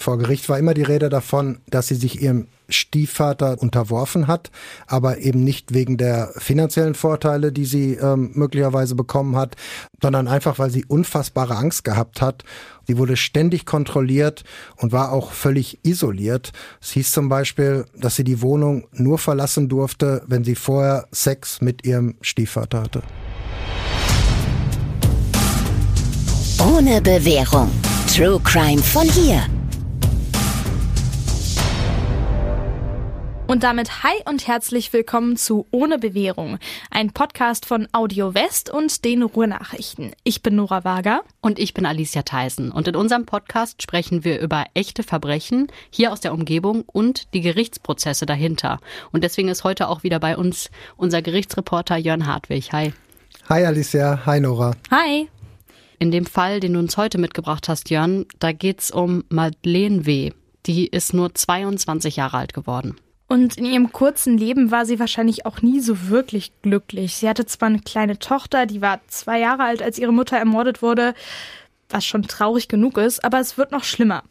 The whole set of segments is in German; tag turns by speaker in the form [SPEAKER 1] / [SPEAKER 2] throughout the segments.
[SPEAKER 1] Vor Gericht war immer die Rede davon, dass sie sich ihrem Stiefvater unterworfen hat, aber eben nicht wegen der finanziellen Vorteile, die sie ähm, möglicherweise bekommen hat, sondern einfach, weil sie unfassbare Angst gehabt hat. Sie wurde ständig kontrolliert und war auch völlig isoliert. Es hieß zum Beispiel, dass sie die Wohnung nur verlassen durfte, wenn sie vorher Sex mit ihrem Stiefvater hatte.
[SPEAKER 2] Ohne Bewährung. True Crime von hier.
[SPEAKER 3] Und damit hi und herzlich willkommen zu Ohne Bewährung, ein Podcast von Audio West und den Ruhrnachrichten. Ich bin Nora Wager.
[SPEAKER 4] Und ich bin Alicia Theisen. Und in unserem Podcast sprechen wir über echte Verbrechen hier aus der Umgebung und die Gerichtsprozesse dahinter. Und deswegen ist heute auch wieder bei uns unser Gerichtsreporter Jörn Hartwig. Hi.
[SPEAKER 1] Hi Alicia, hi Nora.
[SPEAKER 3] Hi.
[SPEAKER 4] In dem Fall, den du uns heute mitgebracht hast, Jörn, da geht's um Madeleine W. Die ist nur 22 Jahre alt geworden.
[SPEAKER 3] Und in ihrem kurzen Leben war sie wahrscheinlich auch nie so wirklich glücklich. Sie hatte zwar eine kleine Tochter, die war zwei Jahre alt, als ihre Mutter ermordet wurde, was schon traurig genug ist, aber es wird noch schlimmer.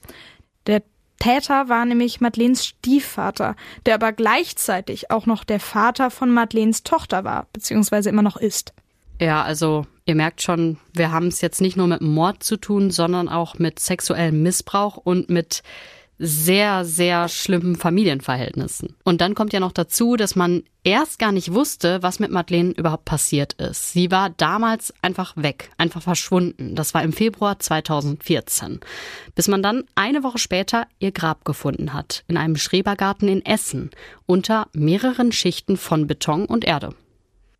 [SPEAKER 3] Der Täter war nämlich Madeleines Stiefvater, der aber gleichzeitig auch noch der Vater von Madeleines Tochter war, beziehungsweise immer noch ist.
[SPEAKER 4] Ja, also ihr merkt schon, wir haben es jetzt nicht nur mit Mord zu tun, sondern auch mit sexuellem Missbrauch und mit sehr, sehr schlimmen Familienverhältnissen. Und dann kommt ja noch dazu, dass man erst gar nicht wusste, was mit Madeleine überhaupt passiert ist. Sie war damals einfach weg, einfach verschwunden. Das war im Februar 2014. Bis man dann eine Woche später ihr Grab gefunden hat, in einem Schrebergarten in Essen, unter mehreren Schichten von Beton und Erde.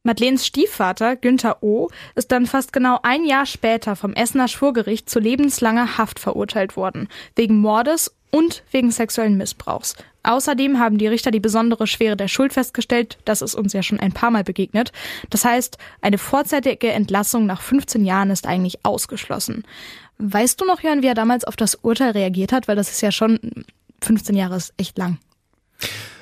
[SPEAKER 3] Madeleines Stiefvater, Günther O., ist dann fast genau ein Jahr später vom Essener Schwurgericht zu lebenslanger Haft verurteilt worden, wegen Mordes und wegen sexuellen Missbrauchs. Außerdem haben die Richter die besondere Schwere der Schuld festgestellt. Das ist uns ja schon ein paar Mal begegnet. Das heißt, eine vorzeitige Entlassung nach 15 Jahren ist eigentlich ausgeschlossen. Weißt du noch, Jörn, wie er damals auf das Urteil reagiert hat? Weil das ist ja schon 15 Jahre ist echt lang.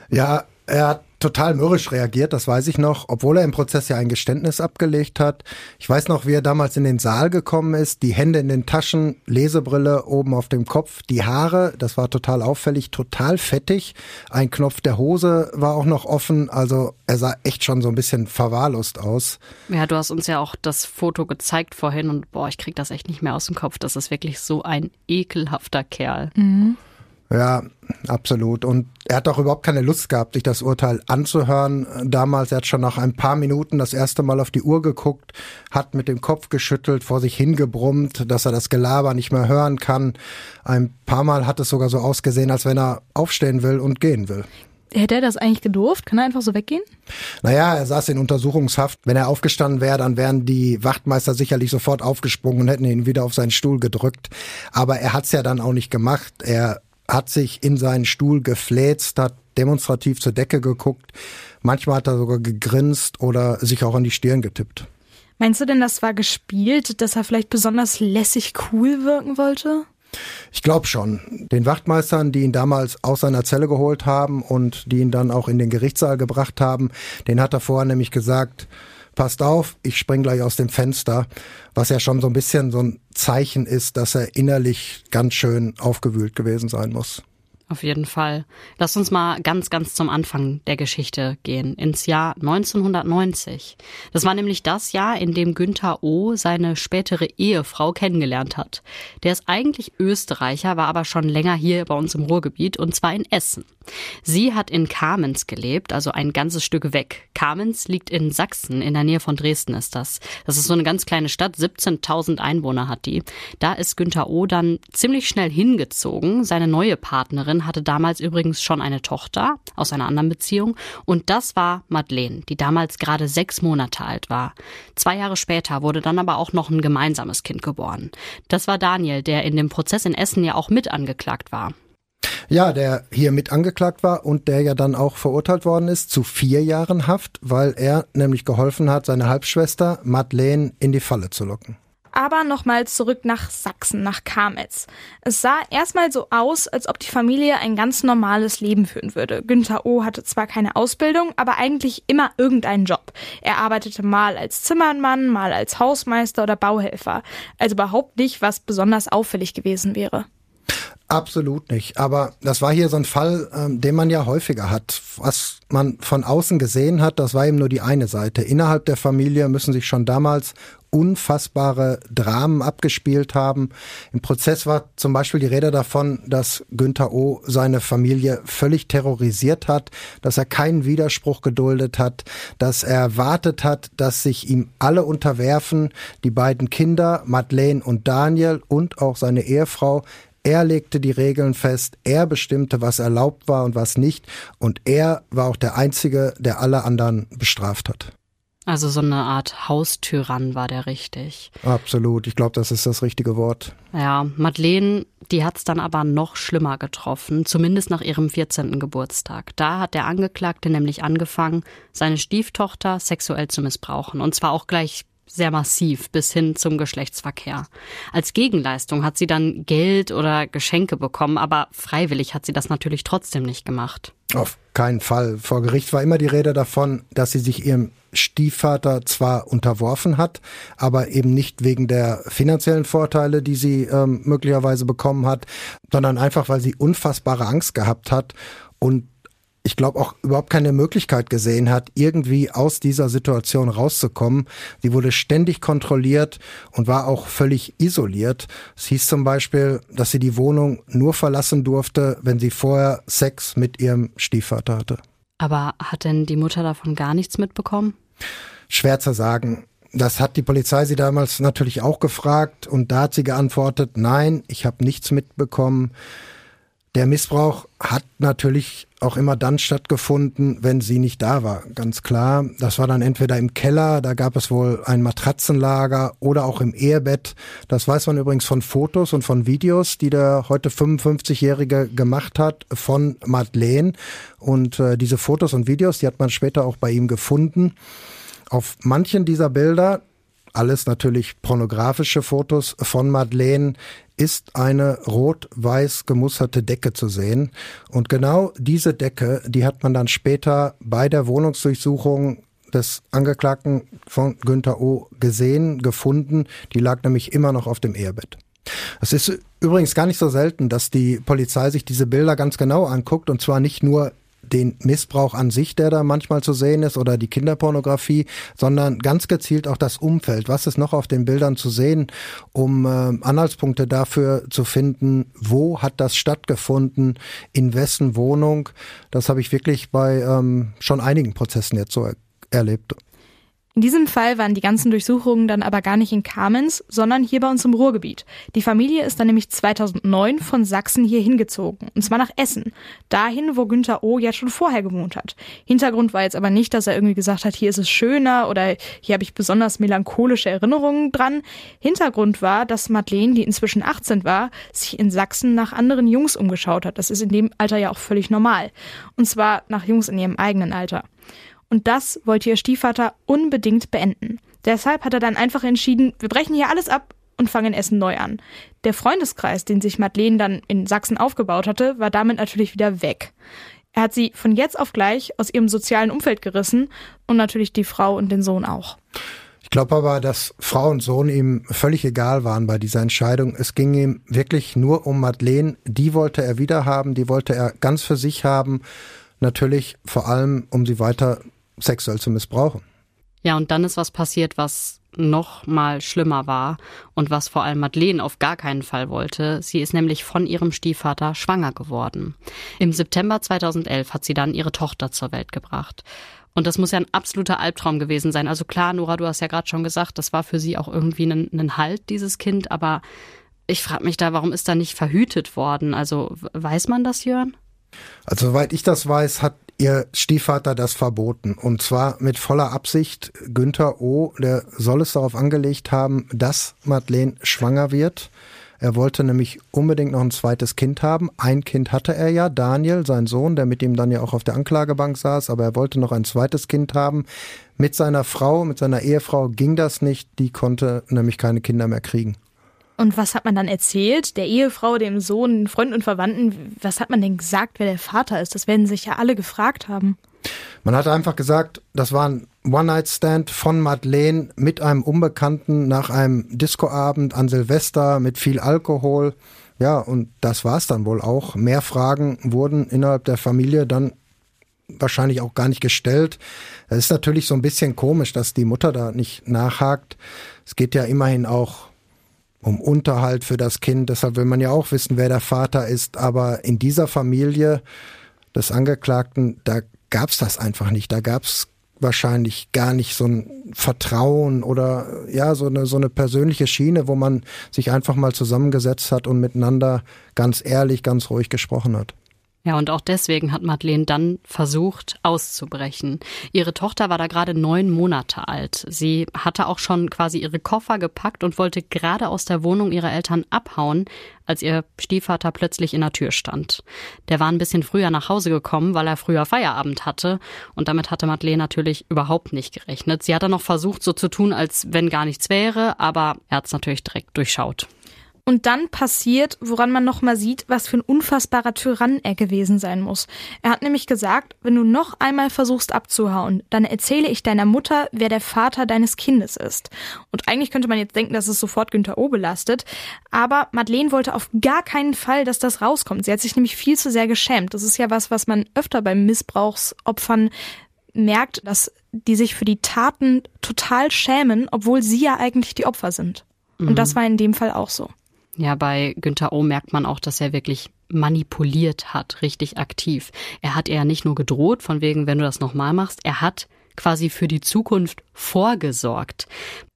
[SPEAKER 1] Ja, er hat total mürrisch reagiert, das weiß ich noch, obwohl er im Prozess ja ein Geständnis abgelegt hat. Ich weiß noch, wie er damals in den Saal gekommen ist, die Hände in den Taschen, Lesebrille oben auf dem Kopf, die Haare, das war total auffällig, total fettig. Ein Knopf der Hose war auch noch offen, also er sah echt schon so ein bisschen verwahrlost aus.
[SPEAKER 4] Ja, du hast uns ja auch das Foto gezeigt vorhin und boah, ich krieg das echt nicht mehr aus dem Kopf. Das ist wirklich so ein ekelhafter Kerl.
[SPEAKER 3] Mhm.
[SPEAKER 1] Ja, absolut. Und er hat auch überhaupt keine Lust gehabt, sich das Urteil anzuhören. Damals, er hat schon nach ein paar Minuten das erste Mal auf die Uhr geguckt, hat mit dem Kopf geschüttelt, vor sich hingebrummt, dass er das Gelaber nicht mehr hören kann. Ein paar Mal hat es sogar so ausgesehen, als wenn er aufstehen will und gehen will.
[SPEAKER 3] Hätte er das eigentlich gedurft? Kann er einfach so weggehen?
[SPEAKER 1] Naja, er saß in Untersuchungshaft. Wenn er aufgestanden wäre, dann wären die Wachtmeister sicherlich sofort aufgesprungen und hätten ihn wieder auf seinen Stuhl gedrückt. Aber er hat's ja dann auch nicht gemacht. Er hat sich in seinen Stuhl gefläzt, hat demonstrativ zur Decke geguckt. Manchmal hat er sogar gegrinst oder sich auch an die Stirn getippt.
[SPEAKER 3] Meinst du denn, das war gespielt, dass er vielleicht besonders lässig cool wirken wollte?
[SPEAKER 1] Ich glaube schon. Den Wachtmeistern, die ihn damals aus seiner Zelle geholt haben und die ihn dann auch in den Gerichtssaal gebracht haben, den hat er vorher nämlich gesagt, passt auf, ich spring gleich aus dem Fenster, was ja schon so ein bisschen so ein Zeichen ist, dass er innerlich ganz schön aufgewühlt gewesen sein muss.
[SPEAKER 4] Auf jeden Fall. Lass uns mal ganz, ganz zum Anfang der Geschichte gehen, ins Jahr 1990. Das war nämlich das Jahr, in dem Günther O. seine spätere Ehefrau kennengelernt hat. Der ist eigentlich Österreicher, war aber schon länger hier bei uns im Ruhrgebiet und zwar in Essen. Sie hat in Kamenz gelebt, also ein ganzes Stück weg. Kamenz liegt in Sachsen, in der Nähe von Dresden ist das. Das ist so eine ganz kleine Stadt, 17.000 Einwohner hat die. Da ist Günther O. dann ziemlich schnell hingezogen. Seine neue Partnerin hatte damals übrigens schon eine Tochter aus einer anderen Beziehung und das war Madeleine, die damals gerade sechs Monate alt war. Zwei Jahre später wurde dann aber auch noch ein gemeinsames Kind geboren. Das war Daniel, der in dem Prozess in Essen ja auch mit angeklagt war.
[SPEAKER 1] Ja, der hier mit angeklagt war und der ja dann auch verurteilt worden ist zu vier Jahren Haft, weil er nämlich geholfen hat, seine Halbschwester Madeleine in die Falle zu locken.
[SPEAKER 3] Aber nochmal zurück nach Sachsen, nach Kametz. Es sah erstmal so aus, als ob die Familie ein ganz normales Leben führen würde. Günther O. hatte zwar keine Ausbildung, aber eigentlich immer irgendeinen Job. Er arbeitete mal als Zimmermann, mal als Hausmeister oder Bauhelfer. Also überhaupt nicht, was besonders auffällig gewesen wäre.
[SPEAKER 1] Absolut nicht. Aber das war hier so ein Fall, ähm, den man ja häufiger hat. Was man von außen gesehen hat, das war eben nur die eine Seite. Innerhalb der Familie müssen sich schon damals unfassbare Dramen abgespielt haben. Im Prozess war zum Beispiel die Rede davon, dass Günther O. seine Familie völlig terrorisiert hat, dass er keinen Widerspruch geduldet hat, dass er erwartet hat, dass sich ihm alle unterwerfen, die beiden Kinder, Madeleine und Daniel und auch seine Ehefrau, er legte die Regeln fest, er bestimmte, was erlaubt war und was nicht, und er war auch der Einzige, der alle anderen bestraft hat.
[SPEAKER 4] Also so eine Art Haustyrann war der richtig.
[SPEAKER 1] Absolut, ich glaube, das ist das richtige Wort.
[SPEAKER 4] Ja, Madeleine, die hat's dann aber noch schlimmer getroffen, zumindest nach ihrem 14. Geburtstag. Da hat der Angeklagte nämlich angefangen, seine Stieftochter sexuell zu missbrauchen. Und zwar auch gleich sehr massiv bis hin zum Geschlechtsverkehr. Als Gegenleistung hat sie dann Geld oder Geschenke bekommen, aber freiwillig hat sie das natürlich trotzdem nicht gemacht.
[SPEAKER 1] Auf keinen Fall. Vor Gericht war immer die Rede davon, dass sie sich ihrem Stiefvater zwar unterworfen hat, aber eben nicht wegen der finanziellen Vorteile, die sie ähm, möglicherweise bekommen hat, sondern einfach, weil sie unfassbare Angst gehabt hat und ich glaube, auch überhaupt keine Möglichkeit gesehen hat, irgendwie aus dieser Situation rauszukommen. Sie wurde ständig kontrolliert und war auch völlig isoliert. Es hieß zum Beispiel, dass sie die Wohnung nur verlassen durfte, wenn sie vorher Sex mit ihrem Stiefvater hatte.
[SPEAKER 4] Aber hat denn die Mutter davon gar nichts mitbekommen?
[SPEAKER 1] Schwer zu sagen. Das hat die Polizei sie damals natürlich auch gefragt und da hat sie geantwortet, nein, ich habe nichts mitbekommen. Der Missbrauch hat natürlich auch immer dann stattgefunden, wenn sie nicht da war. Ganz klar. Das war dann entweder im Keller, da gab es wohl ein Matratzenlager oder auch im Ehebett. Das weiß man übrigens von Fotos und von Videos, die der heute 55-Jährige gemacht hat von Madeleine. Und äh, diese Fotos und Videos, die hat man später auch bei ihm gefunden. Auf manchen dieser Bilder, alles natürlich pornografische Fotos von Madeleine, ist eine rot-weiß gemusterte Decke zu sehen. Und genau diese Decke, die hat man dann später bei der Wohnungsdurchsuchung des Angeklagten von Günther O. gesehen, gefunden. Die lag nämlich immer noch auf dem Ehebett. Es ist übrigens gar nicht so selten, dass die Polizei sich diese Bilder ganz genau anguckt und zwar nicht nur den Missbrauch an sich, der da manchmal zu sehen ist, oder die Kinderpornografie, sondern ganz gezielt auch das Umfeld. Was ist noch auf den Bildern zu sehen, um äh, Anhaltspunkte dafür zu finden, wo hat das stattgefunden, in wessen Wohnung. Das habe ich wirklich bei ähm, schon einigen Prozessen jetzt so er erlebt.
[SPEAKER 3] In diesem Fall waren die ganzen Durchsuchungen dann aber gar nicht in Kamenz, sondern hier bei uns im Ruhrgebiet. Die Familie ist dann nämlich 2009 von Sachsen hier hingezogen, und zwar nach Essen. Dahin, wo Günther O. ja schon vorher gewohnt hat. Hintergrund war jetzt aber nicht, dass er irgendwie gesagt hat, hier ist es schöner oder hier habe ich besonders melancholische Erinnerungen dran. Hintergrund war, dass Madeleine, die inzwischen 18 war, sich in Sachsen nach anderen Jungs umgeschaut hat. Das ist in dem Alter ja auch völlig normal. Und zwar nach Jungs in ihrem eigenen Alter. Und das wollte ihr Stiefvater unbedingt beenden. Deshalb hat er dann einfach entschieden, wir brechen hier alles ab und fangen Essen neu an. Der Freundeskreis, den sich Madeleine dann in Sachsen aufgebaut hatte, war damit natürlich wieder weg. Er hat sie von jetzt auf gleich aus ihrem sozialen Umfeld gerissen und natürlich die Frau und den Sohn auch.
[SPEAKER 1] Ich glaube aber, dass Frau und Sohn ihm völlig egal waren bei dieser Entscheidung. Es ging ihm wirklich nur um Madeleine. Die wollte er wieder haben, die wollte er ganz für sich haben. Natürlich vor allem, um sie weiter sexuell zu missbrauchen.
[SPEAKER 4] Ja, und dann ist was passiert, was noch mal schlimmer war und was vor allem Madeleine auf gar keinen Fall wollte. Sie ist nämlich von ihrem Stiefvater schwanger geworden. Im September 2011 hat sie dann ihre Tochter zur Welt gebracht. Und das muss ja ein absoluter Albtraum gewesen sein. Also klar, Nora, du hast ja gerade schon gesagt, das war für sie auch irgendwie ein, ein Halt, dieses Kind. Aber ich frage mich da, warum ist da nicht verhütet worden? Also weiß man das, Jörn?
[SPEAKER 1] Also soweit ich das weiß, hat ihr Stiefvater das verboten. Und zwar mit voller Absicht. Günther O., der soll es darauf angelegt haben, dass Madeleine schwanger wird. Er wollte nämlich unbedingt noch ein zweites Kind haben. Ein Kind hatte er ja, Daniel, sein Sohn, der mit ihm dann ja auch auf der Anklagebank saß, aber er wollte noch ein zweites Kind haben. Mit seiner Frau, mit seiner Ehefrau ging das nicht, die konnte nämlich keine Kinder mehr kriegen.
[SPEAKER 3] Und was hat man dann erzählt? Der Ehefrau, dem Sohn, Freunden und Verwandten, was hat man denn gesagt, wer der Vater ist? Das werden sich ja alle gefragt haben.
[SPEAKER 1] Man hat einfach gesagt, das war ein One-Night-Stand von Madeleine mit einem Unbekannten nach einem Discoabend an Silvester mit viel Alkohol. Ja, und das war es dann wohl auch. Mehr Fragen wurden innerhalb der Familie dann wahrscheinlich auch gar nicht gestellt. Es ist natürlich so ein bisschen komisch, dass die Mutter da nicht nachhakt. Es geht ja immerhin auch um Unterhalt für das Kind. Deshalb will man ja auch wissen, wer der Vater ist. Aber in dieser Familie des Angeklagten, da gab es das einfach nicht. Da gab es wahrscheinlich gar nicht so ein Vertrauen oder ja, so eine, so eine persönliche Schiene, wo man sich einfach mal zusammengesetzt hat und miteinander ganz ehrlich, ganz ruhig gesprochen hat.
[SPEAKER 4] Ja, und auch deswegen hat Madeleine dann versucht, auszubrechen. Ihre Tochter war da gerade neun Monate alt. Sie hatte auch schon quasi ihre Koffer gepackt und wollte gerade aus der Wohnung ihrer Eltern abhauen, als ihr Stiefvater plötzlich in der Tür stand. Der war ein bisschen früher nach Hause gekommen, weil er früher Feierabend hatte. Und damit hatte Madeleine natürlich überhaupt nicht gerechnet. Sie hat dann noch versucht, so zu tun, als wenn gar nichts wäre, aber er hat es natürlich direkt durchschaut.
[SPEAKER 3] Und dann passiert, woran man nochmal sieht, was für ein unfassbarer Tyrann er gewesen sein muss. Er hat nämlich gesagt, wenn du noch einmal versuchst abzuhauen, dann erzähle ich deiner Mutter, wer der Vater deines Kindes ist. Und eigentlich könnte man jetzt denken, dass es sofort Günther O belastet. Aber Madeleine wollte auf gar keinen Fall, dass das rauskommt. Sie hat sich nämlich viel zu sehr geschämt. Das ist ja was, was man öfter beim Missbrauchsopfern merkt, dass die sich für die Taten total schämen, obwohl sie ja eigentlich die Opfer sind. Und mhm. das war in dem Fall auch so.
[SPEAKER 4] Ja, bei Günther O merkt man auch, dass er wirklich manipuliert hat, richtig aktiv. Er hat ja nicht nur gedroht, von wegen, wenn du das nochmal machst, er hat quasi für die Zukunft vorgesorgt.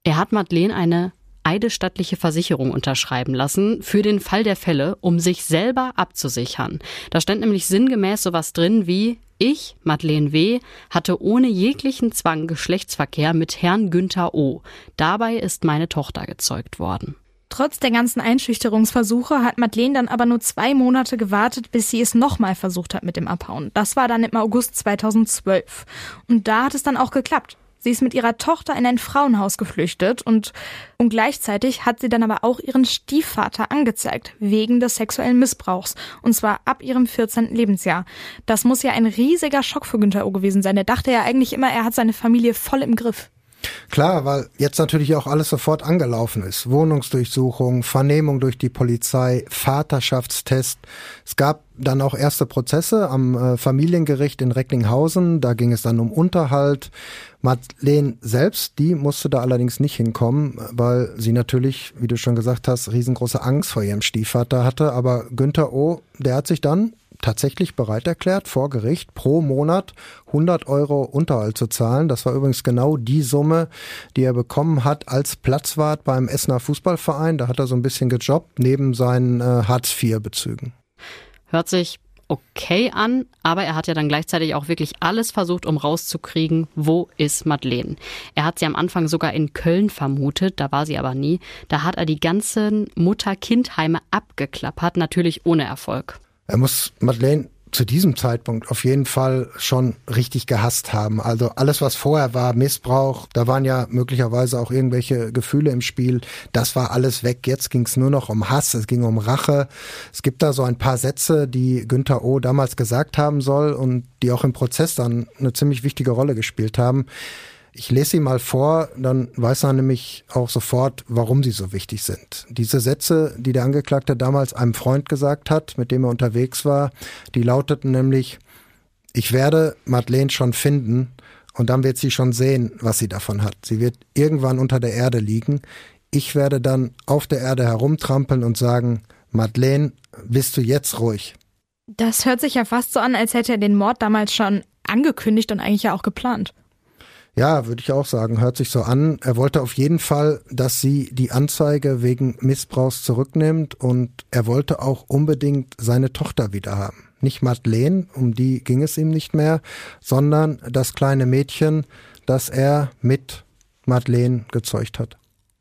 [SPEAKER 4] Er hat Madeleine eine eidesstattliche Versicherung unterschreiben lassen für den Fall der Fälle, um sich selber abzusichern. Da stand nämlich sinngemäß sowas drin wie ich, Madeleine W., hatte ohne jeglichen Zwang Geschlechtsverkehr mit Herrn Günther O. Dabei ist meine Tochter gezeugt worden.
[SPEAKER 3] Trotz der ganzen Einschüchterungsversuche hat Madeleine dann aber nur zwei Monate gewartet, bis sie es nochmal versucht hat mit dem Abhauen. Das war dann im August 2012. Und da hat es dann auch geklappt. Sie ist mit ihrer Tochter in ein Frauenhaus geflüchtet und, und gleichzeitig hat sie dann aber auch ihren Stiefvater angezeigt, wegen des sexuellen Missbrauchs. Und zwar ab ihrem 14. Lebensjahr. Das muss ja ein riesiger Schock für Günther O gewesen sein. Er dachte ja eigentlich immer, er hat seine Familie voll im Griff.
[SPEAKER 1] Klar, weil jetzt natürlich auch alles sofort angelaufen ist. Wohnungsdurchsuchung, Vernehmung durch die Polizei, Vaterschaftstest. Es gab dann auch erste Prozesse am äh, Familiengericht in Recklinghausen. Da ging es dann um Unterhalt. Madeleine selbst, die musste da allerdings nicht hinkommen, weil sie natürlich, wie du schon gesagt hast, riesengroße Angst vor ihrem Stiefvater hatte. Aber Günther O., der hat sich dann tatsächlich bereit erklärt, vor Gericht pro Monat 100 Euro Unterhalt zu zahlen. Das war übrigens genau die Summe, die er bekommen hat als Platzwart beim Essener Fußballverein. Da hat er so ein bisschen gejobbt, neben seinen äh, Hartz-IV-Bezügen.
[SPEAKER 4] Hört sich okay an, aber er hat ja dann gleichzeitig auch wirklich alles versucht, um rauszukriegen, wo ist Madeleine. Er hat sie am Anfang sogar in Köln vermutet, da war sie aber nie. Da hat er die ganzen Mutter-Kind-Heime abgeklappert, natürlich ohne Erfolg.
[SPEAKER 1] Er muss Madeleine zu diesem Zeitpunkt auf jeden Fall schon richtig gehasst haben. Also alles, was vorher war, Missbrauch, da waren ja möglicherweise auch irgendwelche Gefühle im Spiel, das war alles weg. Jetzt ging es nur noch um Hass, es ging um Rache. Es gibt da so ein paar Sätze, die Günther O. damals gesagt haben soll und die auch im Prozess dann eine ziemlich wichtige Rolle gespielt haben. Ich lese sie mal vor, dann weiß er nämlich auch sofort, warum sie so wichtig sind. Diese Sätze, die der Angeklagte damals einem Freund gesagt hat, mit dem er unterwegs war, die lauteten nämlich, ich werde Madeleine schon finden und dann wird sie schon sehen, was sie davon hat. Sie wird irgendwann unter der Erde liegen. Ich werde dann auf der Erde herumtrampeln und sagen, Madeleine, bist du jetzt ruhig?
[SPEAKER 3] Das hört sich ja fast so an, als hätte er den Mord damals schon angekündigt und eigentlich ja auch geplant.
[SPEAKER 1] Ja, würde ich auch sagen. Hört sich so an. Er wollte auf jeden Fall, dass sie die Anzeige wegen Missbrauchs zurücknimmt und er wollte auch unbedingt seine Tochter wieder haben. Nicht Madeleine, um die ging es ihm nicht mehr, sondern das kleine Mädchen, das er mit Madeleine gezeugt hat.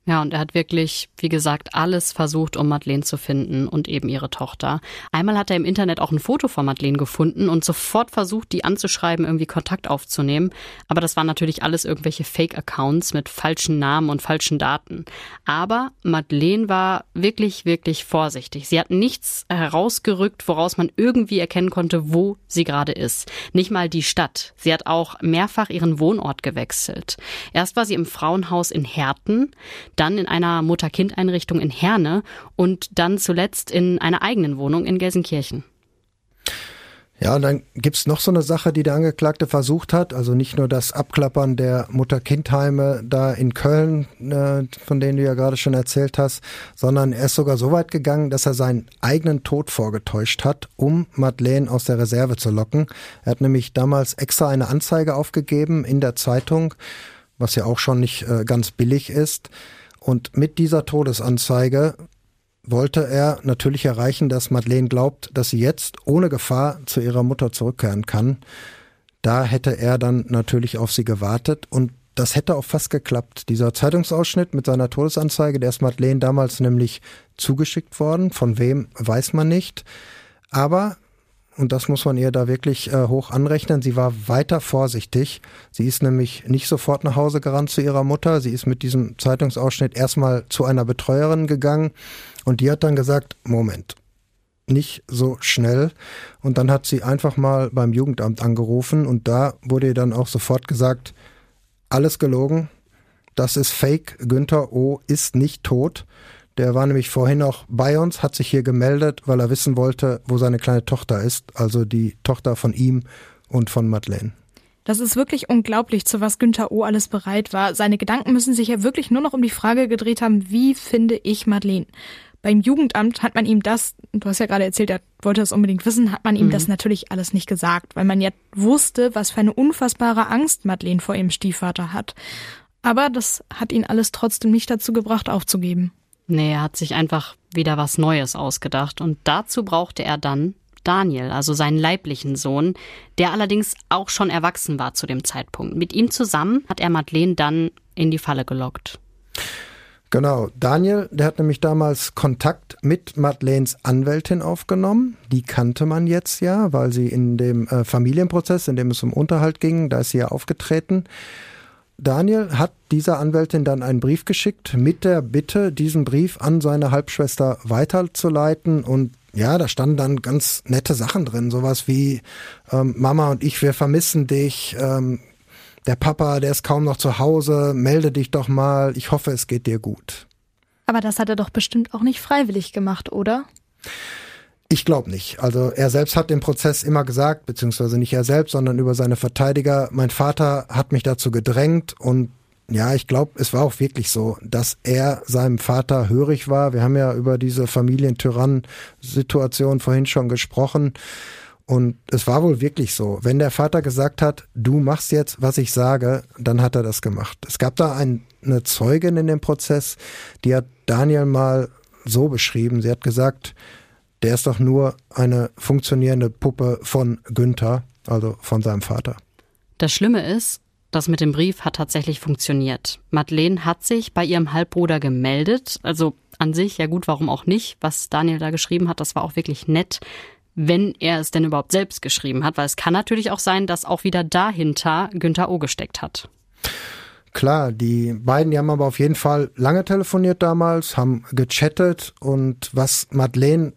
[SPEAKER 4] Ja, und er hat wirklich, wie gesagt, alles versucht, um Madeleine zu finden und eben ihre Tochter. Einmal hat er im Internet auch ein Foto von Madeleine gefunden und sofort versucht, die anzuschreiben, irgendwie Kontakt aufzunehmen. Aber das waren natürlich alles irgendwelche Fake-Accounts mit falschen Namen und falschen Daten. Aber Madeleine war wirklich, wirklich vorsichtig. Sie hat nichts herausgerückt, woraus man irgendwie erkennen konnte, wo sie gerade ist. Nicht mal die Stadt. Sie hat auch mehrfach ihren Wohnort gewechselt. Erst war sie im Frauenhaus in Herten. Dann in einer Mutter-Kind-Einrichtung in Herne und dann zuletzt in einer eigenen Wohnung in Gelsenkirchen.
[SPEAKER 1] Ja, und dann gibt's noch so eine Sache, die der Angeklagte versucht hat. Also nicht nur das Abklappern der Mutter-Kind-Heime da in Köln, äh, von denen du ja gerade schon erzählt hast, sondern er ist sogar so weit gegangen, dass er seinen eigenen Tod vorgetäuscht hat, um Madeleine aus der Reserve zu locken. Er hat nämlich damals extra eine Anzeige aufgegeben in der Zeitung, was ja auch schon nicht äh, ganz billig ist. Und mit dieser Todesanzeige wollte er natürlich erreichen, dass Madeleine glaubt, dass sie jetzt ohne Gefahr zu ihrer Mutter zurückkehren kann. Da hätte er dann natürlich auf sie gewartet und das hätte auch fast geklappt. Dieser Zeitungsausschnitt mit seiner Todesanzeige, der ist Madeleine damals nämlich zugeschickt worden. Von wem weiß man nicht. Aber und das muss man ihr da wirklich äh, hoch anrechnen. Sie war weiter vorsichtig. Sie ist nämlich nicht sofort nach Hause gerannt zu ihrer Mutter. Sie ist mit diesem Zeitungsausschnitt erstmal zu einer Betreuerin gegangen und die hat dann gesagt, Moment, nicht so schnell. Und dann hat sie einfach mal beim Jugendamt angerufen und da wurde ihr dann auch sofort gesagt, alles gelogen, das ist fake, Günther O ist nicht tot. Der war nämlich vorhin noch bei uns, hat sich hier gemeldet, weil er wissen wollte, wo seine kleine Tochter ist, also die Tochter von ihm und von Madeleine.
[SPEAKER 3] Das ist wirklich unglaublich, zu was Günther O. alles bereit war. Seine Gedanken müssen sich ja wirklich nur noch um die Frage gedreht haben, wie finde ich Madeleine? Beim Jugendamt hat man ihm das, du hast ja gerade erzählt, er wollte das unbedingt wissen, hat man ihm mhm. das natürlich alles nicht gesagt, weil man ja wusste, was für eine unfassbare Angst Madeleine vor ihrem Stiefvater hat. Aber das hat ihn alles trotzdem nicht dazu gebracht, aufzugeben.
[SPEAKER 4] Nee, er hat sich einfach wieder was Neues ausgedacht und dazu brauchte er dann Daniel, also seinen leiblichen Sohn, der allerdings auch schon erwachsen war zu dem Zeitpunkt. Mit ihm zusammen hat er Madeleine dann in die Falle gelockt.
[SPEAKER 1] Genau, Daniel, der hat nämlich damals Kontakt mit Madeleines Anwältin aufgenommen. Die kannte man jetzt ja, weil sie in dem äh, Familienprozess, in dem es um Unterhalt ging, da ist sie ja aufgetreten. Daniel hat dieser Anwältin dann einen Brief geschickt mit der Bitte, diesen Brief an seine Halbschwester weiterzuleiten und ja, da standen dann ganz nette Sachen drin, sowas wie ähm, Mama und ich, wir vermissen dich, ähm, der Papa, der ist kaum noch zu Hause, melde dich doch mal, ich hoffe, es geht dir gut.
[SPEAKER 3] Aber das hat er doch bestimmt auch nicht freiwillig gemacht, oder?
[SPEAKER 1] Ich glaube nicht. Also er selbst hat im Prozess immer gesagt, beziehungsweise nicht er selbst, sondern über seine Verteidiger, mein Vater hat mich dazu gedrängt und ja, ich glaube, es war auch wirklich so, dass er seinem Vater hörig war. Wir haben ja über diese Familientyrannen-Situation vorhin schon gesprochen. Und es war wohl wirklich so. Wenn der Vater gesagt hat, du machst jetzt, was ich sage, dann hat er das gemacht. Es gab da ein, eine Zeugin in dem Prozess, die hat Daniel mal so beschrieben. Sie hat gesagt, der ist doch nur eine funktionierende Puppe von Günther, also von seinem Vater.
[SPEAKER 4] Das Schlimme ist, das mit dem Brief hat tatsächlich funktioniert. Madeleine hat sich bei ihrem Halbbruder gemeldet. Also an sich, ja gut, warum auch nicht. Was Daniel da geschrieben hat, das war auch wirklich nett, wenn er es denn überhaupt selbst geschrieben hat. Weil es kann natürlich auch sein, dass auch wieder dahinter Günther O gesteckt hat.
[SPEAKER 1] Klar, die beiden, die haben aber auf jeden Fall lange telefoniert damals, haben gechattet und was Madeleine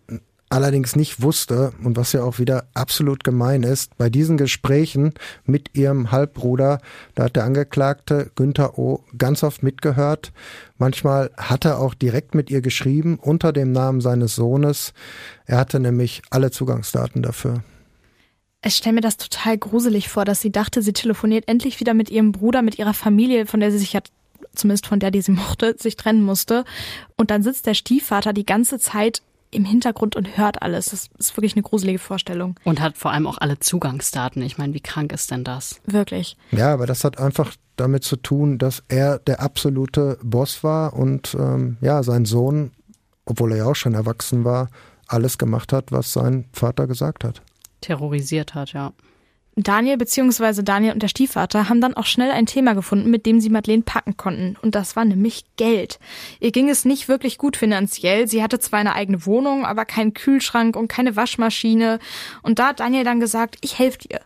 [SPEAKER 1] allerdings nicht wusste und was ja auch wieder absolut gemein ist, bei diesen Gesprächen mit ihrem Halbbruder, da hat der Angeklagte Günther O. ganz oft mitgehört. Manchmal hat er auch direkt mit ihr geschrieben unter dem Namen seines Sohnes. Er hatte nämlich alle Zugangsdaten dafür.
[SPEAKER 3] Ich stelle mir das total gruselig vor, dass sie dachte, sie telefoniert endlich wieder mit ihrem Bruder, mit ihrer Familie, von der sie sich ja zumindest von der, die sie mochte, sich trennen musste. Und dann sitzt der Stiefvater die ganze Zeit im Hintergrund und hört alles. Das ist wirklich eine gruselige Vorstellung.
[SPEAKER 4] Und hat vor allem auch alle Zugangsdaten. Ich meine, wie krank ist denn das?
[SPEAKER 3] Wirklich.
[SPEAKER 1] Ja, aber das hat einfach damit zu tun, dass er der absolute Boss war und ähm, ja, sein Sohn, obwohl er ja auch schon erwachsen war, alles gemacht hat, was sein Vater gesagt hat.
[SPEAKER 4] Terrorisiert hat, ja.
[SPEAKER 3] Daniel bzw. Daniel und der Stiefvater haben dann auch schnell ein Thema gefunden, mit dem sie Madeleine packen konnten. Und das war nämlich Geld. Ihr ging es nicht wirklich gut finanziell. Sie hatte zwar eine eigene Wohnung, aber keinen Kühlschrank und keine Waschmaschine. Und da hat Daniel dann gesagt, ich helfe dir.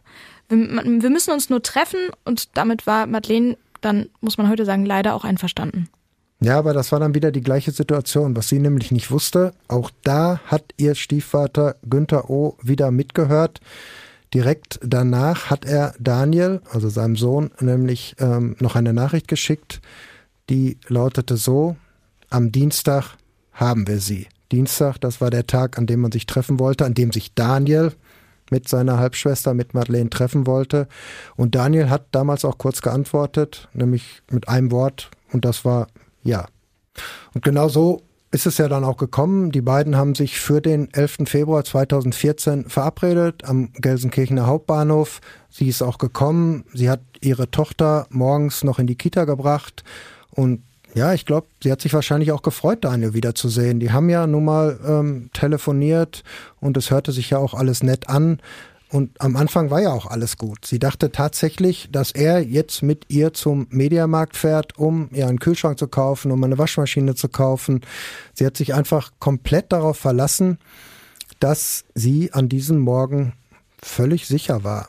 [SPEAKER 3] Wir, wir müssen uns nur treffen. Und damit war Madeleine dann, muss man heute sagen, leider auch einverstanden.
[SPEAKER 1] Ja, aber das war dann wieder die gleiche Situation, was sie nämlich nicht wusste. Auch da hat ihr Stiefvater Günther O. wieder mitgehört. Direkt danach hat er Daniel, also seinem Sohn, nämlich ähm, noch eine Nachricht geschickt, die lautete so, am Dienstag haben wir sie. Dienstag, das war der Tag, an dem man sich treffen wollte, an dem sich Daniel mit seiner Halbschwester, mit Madeleine treffen wollte. Und Daniel hat damals auch kurz geantwortet, nämlich mit einem Wort, und das war ja. Und genau so ist es ja dann auch gekommen. Die beiden haben sich für den 11. Februar 2014 verabredet am Gelsenkirchener Hauptbahnhof. Sie ist auch gekommen. Sie hat ihre Tochter morgens noch in die Kita gebracht und ja, ich glaube, sie hat sich wahrscheinlich auch gefreut, Daniel wiederzusehen. Die haben ja nun mal ähm, telefoniert und es hörte sich ja auch alles nett an. Und am Anfang war ja auch alles gut. Sie dachte tatsächlich, dass er jetzt mit ihr zum Mediamarkt fährt, um ihr einen Kühlschrank zu kaufen, um eine Waschmaschine zu kaufen. Sie hat sich einfach komplett darauf verlassen, dass sie an diesem Morgen völlig sicher war.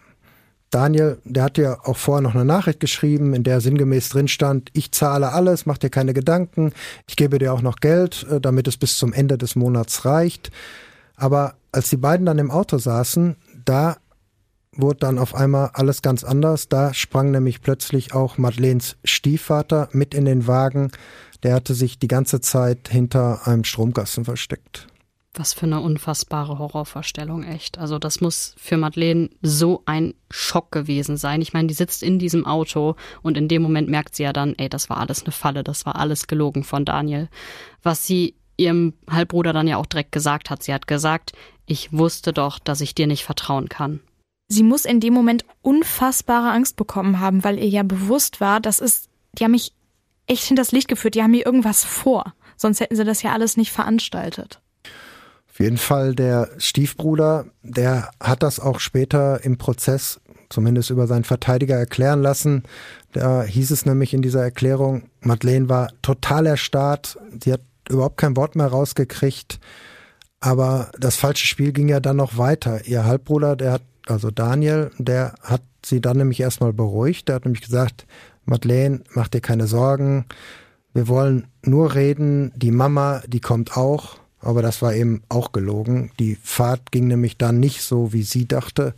[SPEAKER 1] Daniel, der hat ja auch vorher noch eine Nachricht geschrieben, in der sinngemäß drin stand, ich zahle alles, mach dir keine Gedanken, ich gebe dir auch noch Geld, äh, damit es bis zum Ende des Monats reicht. Aber als die beiden dann im Auto saßen, da wurde dann auf einmal alles ganz anders. Da sprang nämlich plötzlich auch Madeleines Stiefvater mit in den Wagen. Der hatte sich die ganze Zeit hinter einem Stromgassen versteckt.
[SPEAKER 4] Was für eine unfassbare Horrorvorstellung, echt. Also das muss für Madeleine so ein Schock gewesen sein. Ich meine, die sitzt in diesem Auto und in dem Moment merkt sie ja dann, ey, das war alles eine Falle, das war alles gelogen von Daniel. Was sie ihrem Halbbruder dann ja auch direkt gesagt hat. Sie hat gesagt, ich wusste doch, dass ich dir nicht vertrauen kann.
[SPEAKER 3] Sie muss in dem Moment unfassbare Angst bekommen haben, weil ihr ja bewusst war, das ist, die haben mich echt hinters Licht geführt, die haben mir irgendwas vor. Sonst hätten sie das ja alles nicht veranstaltet.
[SPEAKER 1] Auf jeden Fall der Stiefbruder, der hat das auch später im Prozess zumindest über seinen Verteidiger erklären lassen. Da hieß es nämlich in dieser Erklärung, Madeleine war total erstarrt, sie hat überhaupt kein Wort mehr rausgekriegt. Aber das falsche Spiel ging ja dann noch weiter. Ihr Halbbruder, der hat, also Daniel, der hat sie dann nämlich erstmal beruhigt. Der hat nämlich gesagt, Madeleine, mach dir keine Sorgen. Wir wollen nur reden. Die Mama, die kommt auch. Aber das war eben auch gelogen. Die Fahrt ging nämlich dann nicht so, wie sie dachte,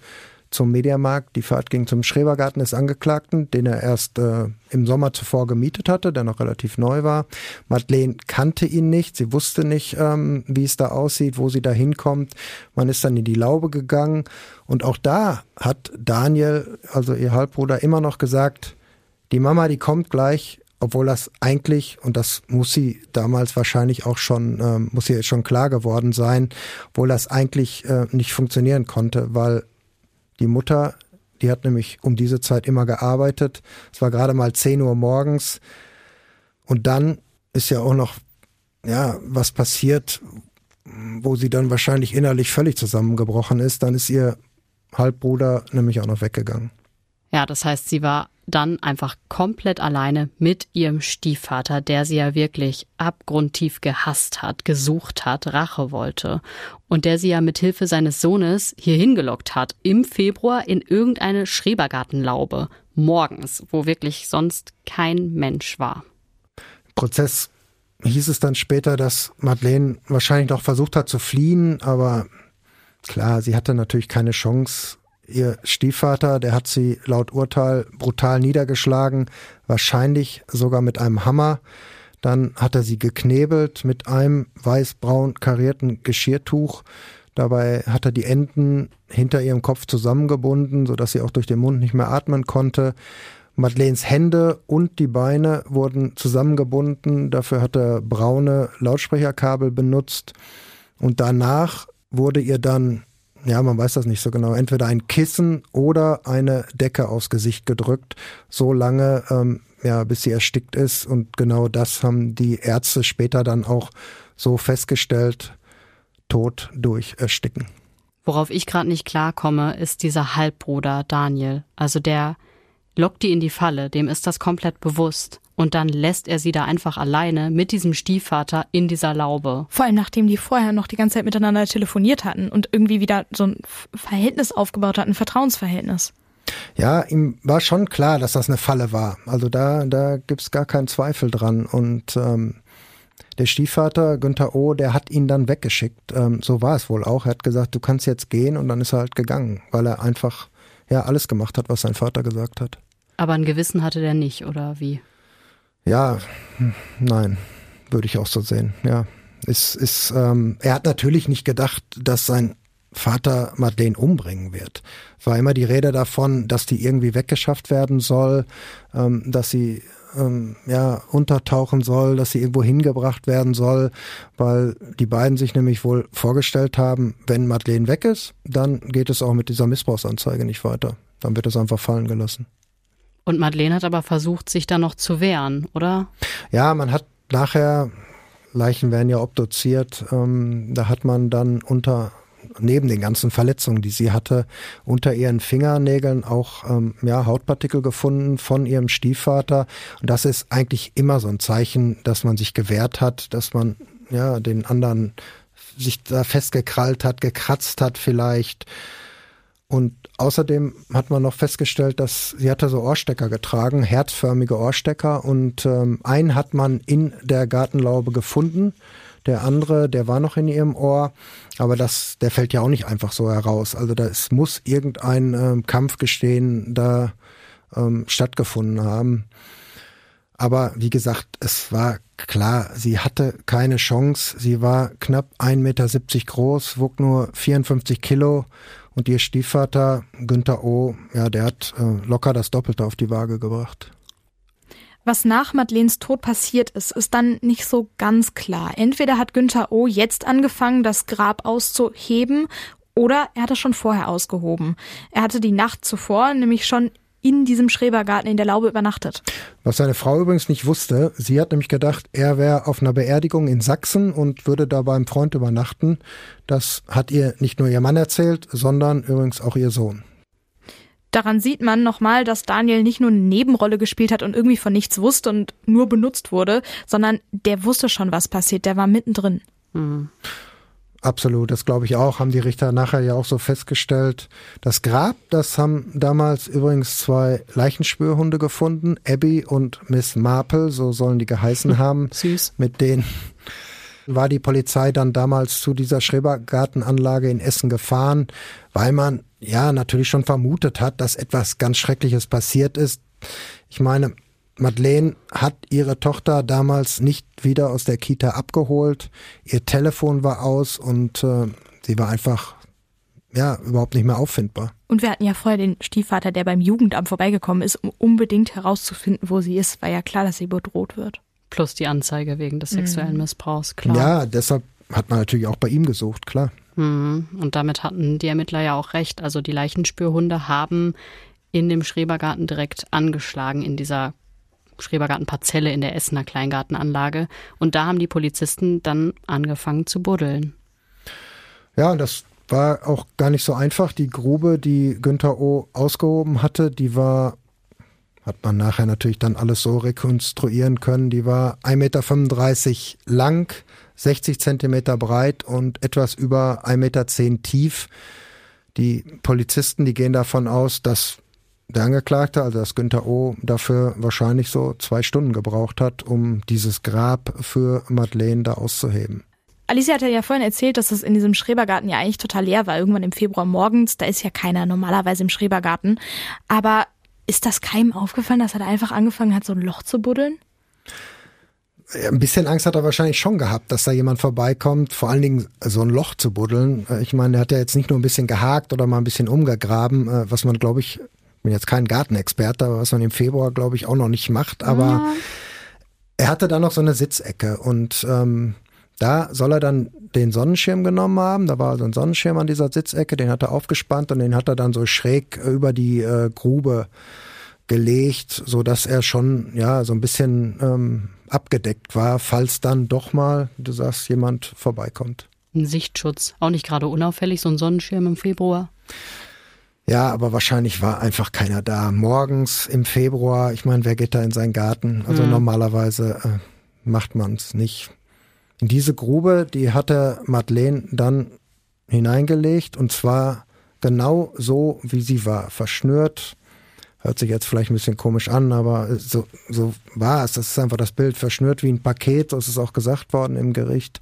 [SPEAKER 1] zum Mediamarkt. Die Fahrt ging zum Schrebergarten des Angeklagten, den er erst äh, im Sommer zuvor gemietet hatte, der noch relativ neu war. Madeleine kannte ihn nicht, sie wusste nicht, ähm, wie es da aussieht, wo sie da hinkommt. Man ist dann in die Laube gegangen und auch da hat Daniel, also ihr Halbbruder, immer noch gesagt, die Mama, die kommt gleich, obwohl das eigentlich, und das muss sie damals wahrscheinlich auch schon, ähm, muss ihr schon klar geworden sein, obwohl das eigentlich äh, nicht funktionieren konnte, weil die Mutter, die hat nämlich um diese Zeit immer gearbeitet. Es war gerade mal 10 Uhr morgens. Und dann ist ja auch noch, ja, was passiert, wo sie dann wahrscheinlich innerlich völlig zusammengebrochen ist. Dann ist ihr Halbbruder nämlich auch noch weggegangen.
[SPEAKER 4] Ja, das heißt, sie war dann einfach komplett alleine mit ihrem Stiefvater, der sie ja wirklich abgrundtief gehasst hat, gesucht hat, Rache wollte und der sie ja mit Hilfe seines Sohnes hier hingelockt hat im Februar in irgendeine Schrebergartenlaube morgens, wo wirklich sonst kein Mensch war.
[SPEAKER 1] Prozess hieß es dann später, dass Madeleine wahrscheinlich noch versucht hat zu fliehen, aber klar, sie hatte natürlich keine Chance Ihr Stiefvater, der hat sie laut Urteil brutal niedergeschlagen, wahrscheinlich sogar mit einem Hammer. Dann hat er sie geknebelt mit einem weiß-braun karierten Geschirrtuch. Dabei hat er die Enden hinter ihrem Kopf zusammengebunden, sodass sie auch durch den Mund nicht mehr atmen konnte. Madeleines Hände und die Beine wurden zusammengebunden. Dafür hat er braune Lautsprecherkabel benutzt. Und danach wurde ihr dann ja, man weiß das nicht so genau, entweder ein Kissen oder eine Decke aufs Gesicht gedrückt, so lange, ähm, ja, bis sie erstickt ist. Und genau das haben die Ärzte später dann auch so festgestellt, tot durch Ersticken.
[SPEAKER 4] Worauf ich gerade nicht klarkomme, ist dieser Halbbruder Daniel. Also der lockt die in die Falle, dem ist das komplett bewusst und dann lässt er sie da einfach alleine mit diesem Stiefvater in dieser Laube.
[SPEAKER 3] Vor allem nachdem die vorher noch die ganze Zeit miteinander telefoniert hatten und irgendwie wieder so ein Verhältnis aufgebaut hatten, ein Vertrauensverhältnis.
[SPEAKER 1] Ja, ihm war schon klar, dass das eine Falle war. Also da, da gibt's gar keinen Zweifel dran. Und ähm, der Stiefvater, Günther O., der hat ihn dann weggeschickt. Ähm, so war es wohl auch. Er hat gesagt, du kannst jetzt gehen und dann ist er halt gegangen, weil er einfach ja alles gemacht hat, was sein Vater gesagt hat.
[SPEAKER 4] Aber ein Gewissen hatte der nicht, oder wie?
[SPEAKER 1] Ja, nein. Würde ich auch so sehen, ja. Ist, ist, ähm, er hat natürlich nicht gedacht, dass sein Vater Madeleine umbringen wird. Es war immer die Rede davon, dass die irgendwie weggeschafft werden soll, ähm, dass sie ähm, ja untertauchen soll, dass sie irgendwo hingebracht werden soll, weil die beiden sich nämlich wohl vorgestellt haben, wenn Madeleine weg ist, dann geht es auch mit dieser Missbrauchsanzeige nicht weiter. Dann wird es einfach fallen gelassen.
[SPEAKER 4] Und Madeleine hat aber versucht, sich da noch zu wehren, oder?
[SPEAKER 1] Ja, man hat nachher, Leichen werden ja obduziert, ähm, da hat man dann unter neben den ganzen Verletzungen, die sie hatte, unter ihren Fingernägeln auch ähm, ja, Hautpartikel gefunden von ihrem Stiefvater. Und das ist eigentlich immer so ein Zeichen, dass man sich gewehrt hat, dass man ja den anderen sich da festgekrallt hat, gekratzt hat vielleicht. Und außerdem hat man noch festgestellt, dass sie hatte so Ohrstecker getragen, herzförmige Ohrstecker. Und ähm, einen hat man in der Gartenlaube gefunden. Der andere, der war noch in ihrem Ohr, aber das, der fällt ja auch nicht einfach so heraus. Also da muss irgendein ähm, Kampfgestehen da ähm, stattgefunden haben. Aber wie gesagt, es war klar, sie hatte keine Chance. Sie war knapp 1,70 Meter groß, wog nur 54 Kilo und ihr Stiefvater Günther O., ja, der hat äh, locker das Doppelte auf die Waage gebracht.
[SPEAKER 3] Was nach Madeleines Tod passiert ist, ist dann nicht so ganz klar. Entweder hat Günther O. jetzt angefangen, das Grab auszuheben, oder er hat es schon vorher ausgehoben. Er hatte die Nacht zuvor nämlich schon in diesem Schrebergarten in der Laube übernachtet.
[SPEAKER 1] Was seine Frau übrigens nicht wusste, sie hat nämlich gedacht, er wäre auf einer Beerdigung in Sachsen und würde da beim Freund übernachten. Das hat ihr nicht nur ihr Mann erzählt, sondern übrigens auch ihr Sohn.
[SPEAKER 3] Daran sieht man nochmal, dass Daniel nicht nur eine Nebenrolle gespielt hat und irgendwie von nichts wusste und nur benutzt wurde, sondern der wusste schon, was passiert, der war mittendrin. Mhm.
[SPEAKER 1] Absolut, das glaube ich auch, haben die Richter nachher ja auch so festgestellt. Das Grab, das haben damals übrigens zwei Leichenspürhunde gefunden, Abby und Miss Marple, so sollen die geheißen haben.
[SPEAKER 4] Süß.
[SPEAKER 1] Mit denen war die Polizei dann damals zu dieser Schrebergartenanlage in Essen gefahren, weil man ja natürlich schon vermutet hat, dass etwas ganz Schreckliches passiert ist. Ich meine, Madeleine hat ihre Tochter damals nicht wieder aus der Kita abgeholt. Ihr Telefon war aus und äh, sie war einfach ja überhaupt nicht mehr auffindbar.
[SPEAKER 3] Und wir hatten ja vorher den Stiefvater, der beim Jugendamt vorbeigekommen ist, um unbedingt herauszufinden, wo sie ist. War ja klar, dass sie bedroht wird.
[SPEAKER 4] Plus die Anzeige wegen des sexuellen mhm. Missbrauchs, klar.
[SPEAKER 1] Ja, deshalb hat man natürlich auch bei ihm gesucht, klar.
[SPEAKER 4] Mhm. Und damit hatten die Ermittler ja auch recht. Also die Leichenspürhunde haben in dem Schrebergarten direkt angeschlagen in dieser Schrebergartenparzelle in der Essener Kleingartenanlage. Und da haben die Polizisten dann angefangen zu buddeln.
[SPEAKER 1] Ja, das war auch gar nicht so einfach. Die Grube, die Günther O. ausgehoben hatte, die war, hat man nachher natürlich dann alles so rekonstruieren können, die war 1,35 Meter lang, 60 Zentimeter breit und etwas über 1,10 Meter tief. Die Polizisten, die gehen davon aus, dass der Angeklagte, also das Günther O., dafür wahrscheinlich so zwei Stunden gebraucht hat, um dieses Grab für Madeleine da auszuheben.
[SPEAKER 3] Alicia hatte ja vorhin erzählt, dass es in diesem Schrebergarten ja eigentlich total leer war, irgendwann im Februar morgens. Da ist ja keiner normalerweise im Schrebergarten. Aber ist das keinem aufgefallen, dass er da einfach angefangen hat, so ein Loch zu buddeln?
[SPEAKER 1] Ein bisschen Angst hat er wahrscheinlich schon gehabt, dass da jemand vorbeikommt, vor allen Dingen so ein Loch zu buddeln. Ich meine, er hat ja jetzt nicht nur ein bisschen gehakt oder mal ein bisschen umgegraben, äh, was man, glaube ich, bin jetzt kein Gartenexperte, was man im Februar, glaube ich, auch noch nicht macht, aber ja. er hatte da noch so eine Sitzecke und ähm, da soll er dann den Sonnenschirm genommen haben. Da war so ein Sonnenschirm an dieser Sitzecke, den hat er aufgespannt und den hat er dann so schräg über die äh, Grube gelegt, so dass er schon ja so ein bisschen ähm, abgedeckt war, falls dann doch mal, du sagst, jemand vorbeikommt.
[SPEAKER 4] Ein Sichtschutz, auch nicht gerade unauffällig, so ein Sonnenschirm im Februar.
[SPEAKER 1] Ja, aber wahrscheinlich war einfach keiner da. Morgens im Februar, ich meine, wer geht da in seinen Garten? Also mhm. normalerweise äh, macht man es nicht. In diese Grube, die hatte Madeleine dann hineingelegt und zwar genau so, wie sie war. Verschnürt. Hört sich jetzt vielleicht ein bisschen komisch an, aber so, so war es. Das ist einfach das Bild. Verschnürt wie ein Paket, so ist es auch gesagt worden im Gericht.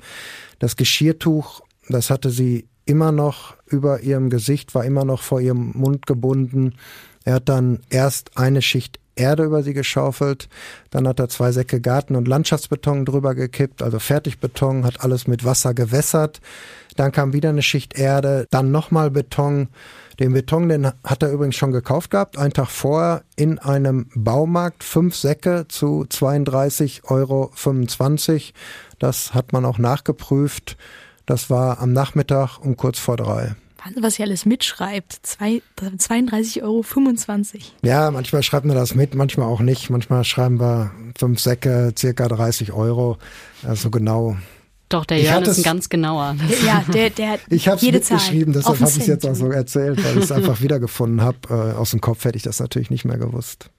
[SPEAKER 1] Das Geschirrtuch, das hatte sie immer noch über ihrem Gesicht, war immer noch vor ihrem Mund gebunden. Er hat dann erst eine Schicht Erde über sie geschaufelt. Dann hat er zwei Säcke Garten- und Landschaftsbeton drüber gekippt, also Fertigbeton, hat alles mit Wasser gewässert. Dann kam wieder eine Schicht Erde, dann nochmal Beton. Den Beton, den hat er übrigens schon gekauft gehabt, einen Tag vorher in einem Baumarkt, fünf Säcke zu 32,25 Euro. Das hat man auch nachgeprüft. Das war am Nachmittag um kurz vor drei.
[SPEAKER 3] Wahnsinn, was ihr alles mitschreibt. 32,25 Euro.
[SPEAKER 1] Ja, manchmal schreibt man das mit, manchmal auch nicht. Manchmal schreiben wir fünf Säcke, circa 30 Euro. Also genau.
[SPEAKER 4] Doch, der Jörn ist ein ganz genauer.
[SPEAKER 3] Ja, der, der
[SPEAKER 1] Ich habe es mitgeschrieben, deshalb habe ich es jetzt auch so erzählt, weil ich es einfach wiedergefunden habe. Äh, aus dem Kopf hätte ich das natürlich nicht mehr gewusst.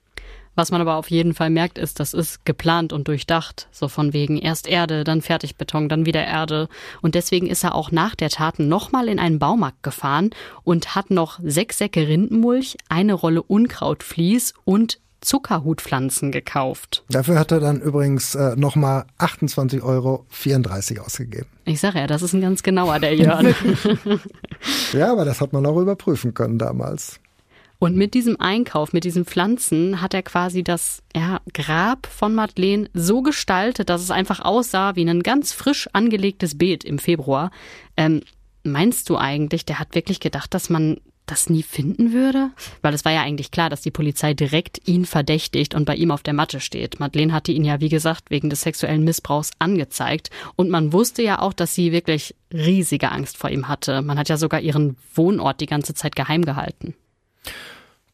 [SPEAKER 4] Was man aber auf jeden Fall merkt, ist, das ist geplant und durchdacht. So von wegen erst Erde, dann Fertigbeton, dann wieder Erde. Und deswegen ist er auch nach der Tat nochmal in einen Baumarkt gefahren und hat noch sechs Säcke Rindenmulch, eine Rolle Unkrautvlies und Zuckerhutpflanzen gekauft.
[SPEAKER 1] Dafür hat er dann übrigens äh, nochmal 28,34 Euro ausgegeben.
[SPEAKER 4] Ich sage ja, das ist ein ganz genauer, der Jörn.
[SPEAKER 1] ja, aber das hat man auch überprüfen können damals.
[SPEAKER 4] Und mit diesem Einkauf, mit diesen Pflanzen hat er quasi das ja, Grab von Madeleine so gestaltet, dass es einfach aussah wie ein ganz frisch angelegtes Beet im Februar. Ähm, meinst du eigentlich, der hat wirklich gedacht, dass man das nie finden würde? Weil es war ja eigentlich klar, dass die Polizei direkt ihn verdächtigt und bei ihm auf der Matte steht. Madeleine hatte ihn ja, wie gesagt, wegen des sexuellen Missbrauchs angezeigt. Und man wusste ja auch, dass sie wirklich riesige Angst vor ihm hatte. Man hat ja sogar ihren Wohnort die ganze Zeit geheim gehalten.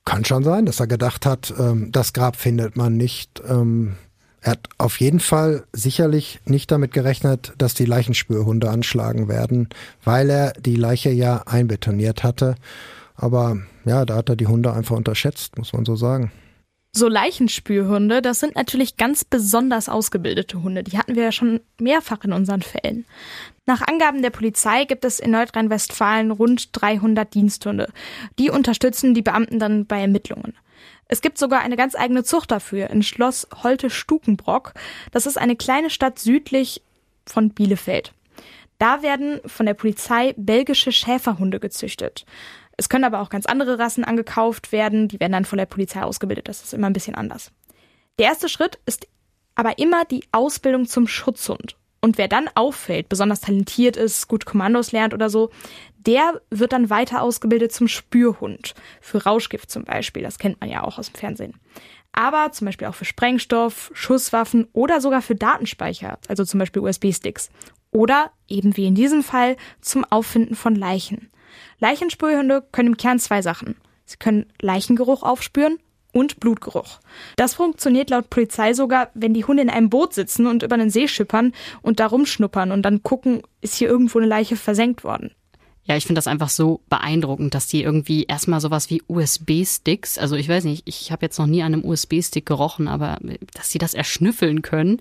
[SPEAKER 1] Kann schon sein, dass er gedacht hat, ähm, das Grab findet man nicht. Ähm, er hat auf jeden Fall sicherlich nicht damit gerechnet, dass die Leichenspürhunde anschlagen werden, weil er die Leiche ja einbetoniert hatte. Aber ja, da hat er die Hunde einfach unterschätzt, muss man so sagen.
[SPEAKER 3] So Leichenspürhunde, das sind natürlich ganz besonders ausgebildete Hunde. Die hatten wir ja schon mehrfach in unseren Fällen. Nach Angaben der Polizei gibt es in Nordrhein-Westfalen rund 300 Diensthunde. Die unterstützen die Beamten dann bei Ermittlungen. Es gibt sogar eine ganz eigene Zucht dafür in Schloss Holte-Stukenbrock. Das ist eine kleine Stadt südlich von Bielefeld. Da werden von der Polizei belgische Schäferhunde gezüchtet. Es können aber auch ganz andere Rassen angekauft werden, die werden dann von der Polizei ausgebildet. Das ist immer ein bisschen anders. Der erste Schritt ist aber immer die Ausbildung zum Schutzhund. Und wer dann auffällt, besonders talentiert ist, gut Kommandos lernt oder so, der wird dann weiter ausgebildet zum Spürhund. Für Rauschgift zum Beispiel, das kennt man ja auch aus dem Fernsehen. Aber zum Beispiel auch für Sprengstoff, Schusswaffen oder sogar für Datenspeicher, also zum Beispiel USB-Sticks. Oder eben wie in diesem Fall zum Auffinden von Leichen. Leichenspürhunde können im Kern zwei Sachen. Sie können Leichengeruch aufspüren und Blutgeruch. Das funktioniert laut Polizei sogar, wenn die Hunde in einem Boot sitzen und über einen See schippern und da rumschnuppern und dann gucken, ist hier irgendwo eine Leiche versenkt worden.
[SPEAKER 4] Ja, ich finde das einfach so beeindruckend, dass die irgendwie erstmal sowas wie USB-Sticks, also ich weiß nicht, ich habe jetzt noch nie an einem USB-Stick gerochen, aber dass sie das erschnüffeln können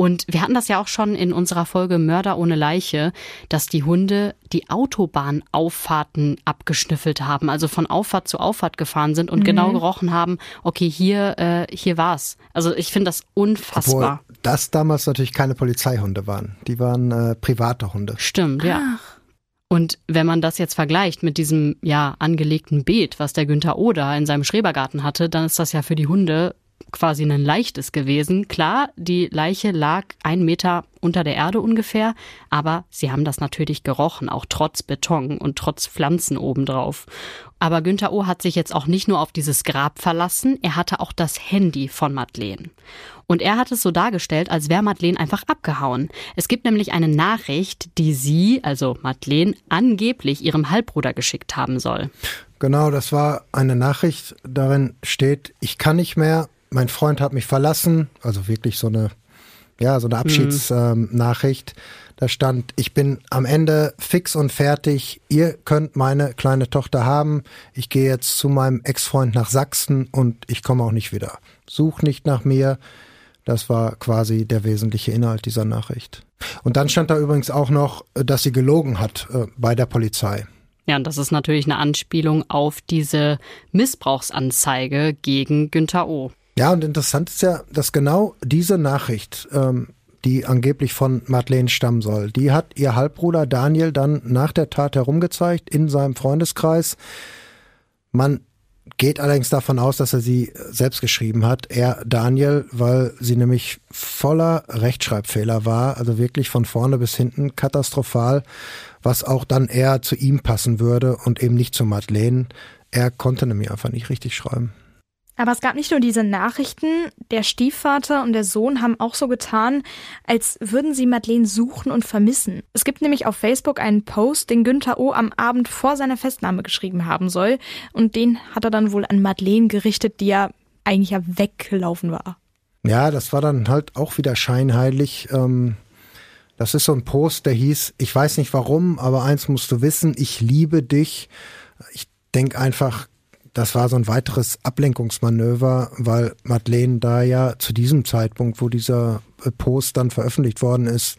[SPEAKER 4] und wir hatten das ja auch schon in unserer Folge Mörder ohne Leiche, dass die Hunde die Autobahnauffahrten abgeschnüffelt haben, also von Auffahrt zu Auffahrt gefahren sind und genau mhm. genau gerochen haben, okay, hier, äh, hier war's. Also ich finde das unfassbar.
[SPEAKER 1] Obwohl das damals natürlich keine Polizeihunde waren. Die waren äh, private Hunde.
[SPEAKER 4] Stimmt, ja. Ach. Und wenn man das jetzt vergleicht mit diesem ja angelegten Beet, was der Günther Oder in seinem Schrebergarten hatte, dann ist das ja für die Hunde quasi ein leichtes gewesen. Klar, die Leiche lag ein Meter unter der Erde ungefähr, aber sie haben das natürlich gerochen, auch trotz Beton und trotz Pflanzen obendrauf. Aber Günther O. hat sich jetzt auch nicht nur auf dieses Grab verlassen, er hatte auch das Handy von Madeleine. Und er hat es so dargestellt, als wäre Madeleine einfach abgehauen. Es gibt nämlich eine Nachricht, die sie, also Madeleine, angeblich ihrem Halbbruder geschickt haben soll.
[SPEAKER 1] Genau, das war eine Nachricht, darin steht, ich kann nicht mehr, mein Freund hat mich verlassen, also wirklich so eine, ja, so eine mhm. Abschiedsnachricht. Mhm. Ähm, da stand, ich bin am Ende fix und fertig. Ihr könnt meine kleine Tochter haben. Ich gehe jetzt zu meinem Ex-Freund nach Sachsen und ich komme auch nicht wieder. Such nicht nach mir. Das war quasi der wesentliche Inhalt dieser Nachricht. Und dann stand da übrigens auch noch, dass sie gelogen hat äh, bei der Polizei.
[SPEAKER 4] Ja, und das ist natürlich eine Anspielung auf diese Missbrauchsanzeige gegen Günther O.
[SPEAKER 1] Ja, und interessant ist ja, dass genau diese Nachricht, ähm, die angeblich von Madeleine stammen soll, die hat ihr Halbbruder Daniel dann nach der Tat herumgezeigt in seinem Freundeskreis. Man geht allerdings davon aus, dass er sie selbst geschrieben hat, er Daniel, weil sie nämlich voller Rechtschreibfehler war, also wirklich von vorne bis hinten katastrophal, was auch dann eher zu ihm passen würde und eben nicht zu Madeleine. Er konnte nämlich einfach nicht richtig schreiben.
[SPEAKER 3] Aber es gab nicht nur diese Nachrichten, der Stiefvater und der Sohn haben auch so getan, als würden sie Madeleine suchen und vermissen. Es gibt nämlich auf Facebook einen Post, den Günther O. am Abend vor seiner Festnahme geschrieben haben soll. Und den hat er dann wohl an Madeleine gerichtet, die ja eigentlich ja weggelaufen war.
[SPEAKER 1] Ja, das war dann halt auch wieder scheinheilig. Ähm, das ist so ein Post, der hieß, ich weiß nicht warum, aber eins musst du wissen, ich liebe dich. Ich denke einfach, das war so ein weiteres Ablenkungsmanöver, weil Madeleine da ja zu diesem Zeitpunkt, wo dieser äh, Post dann veröffentlicht worden ist,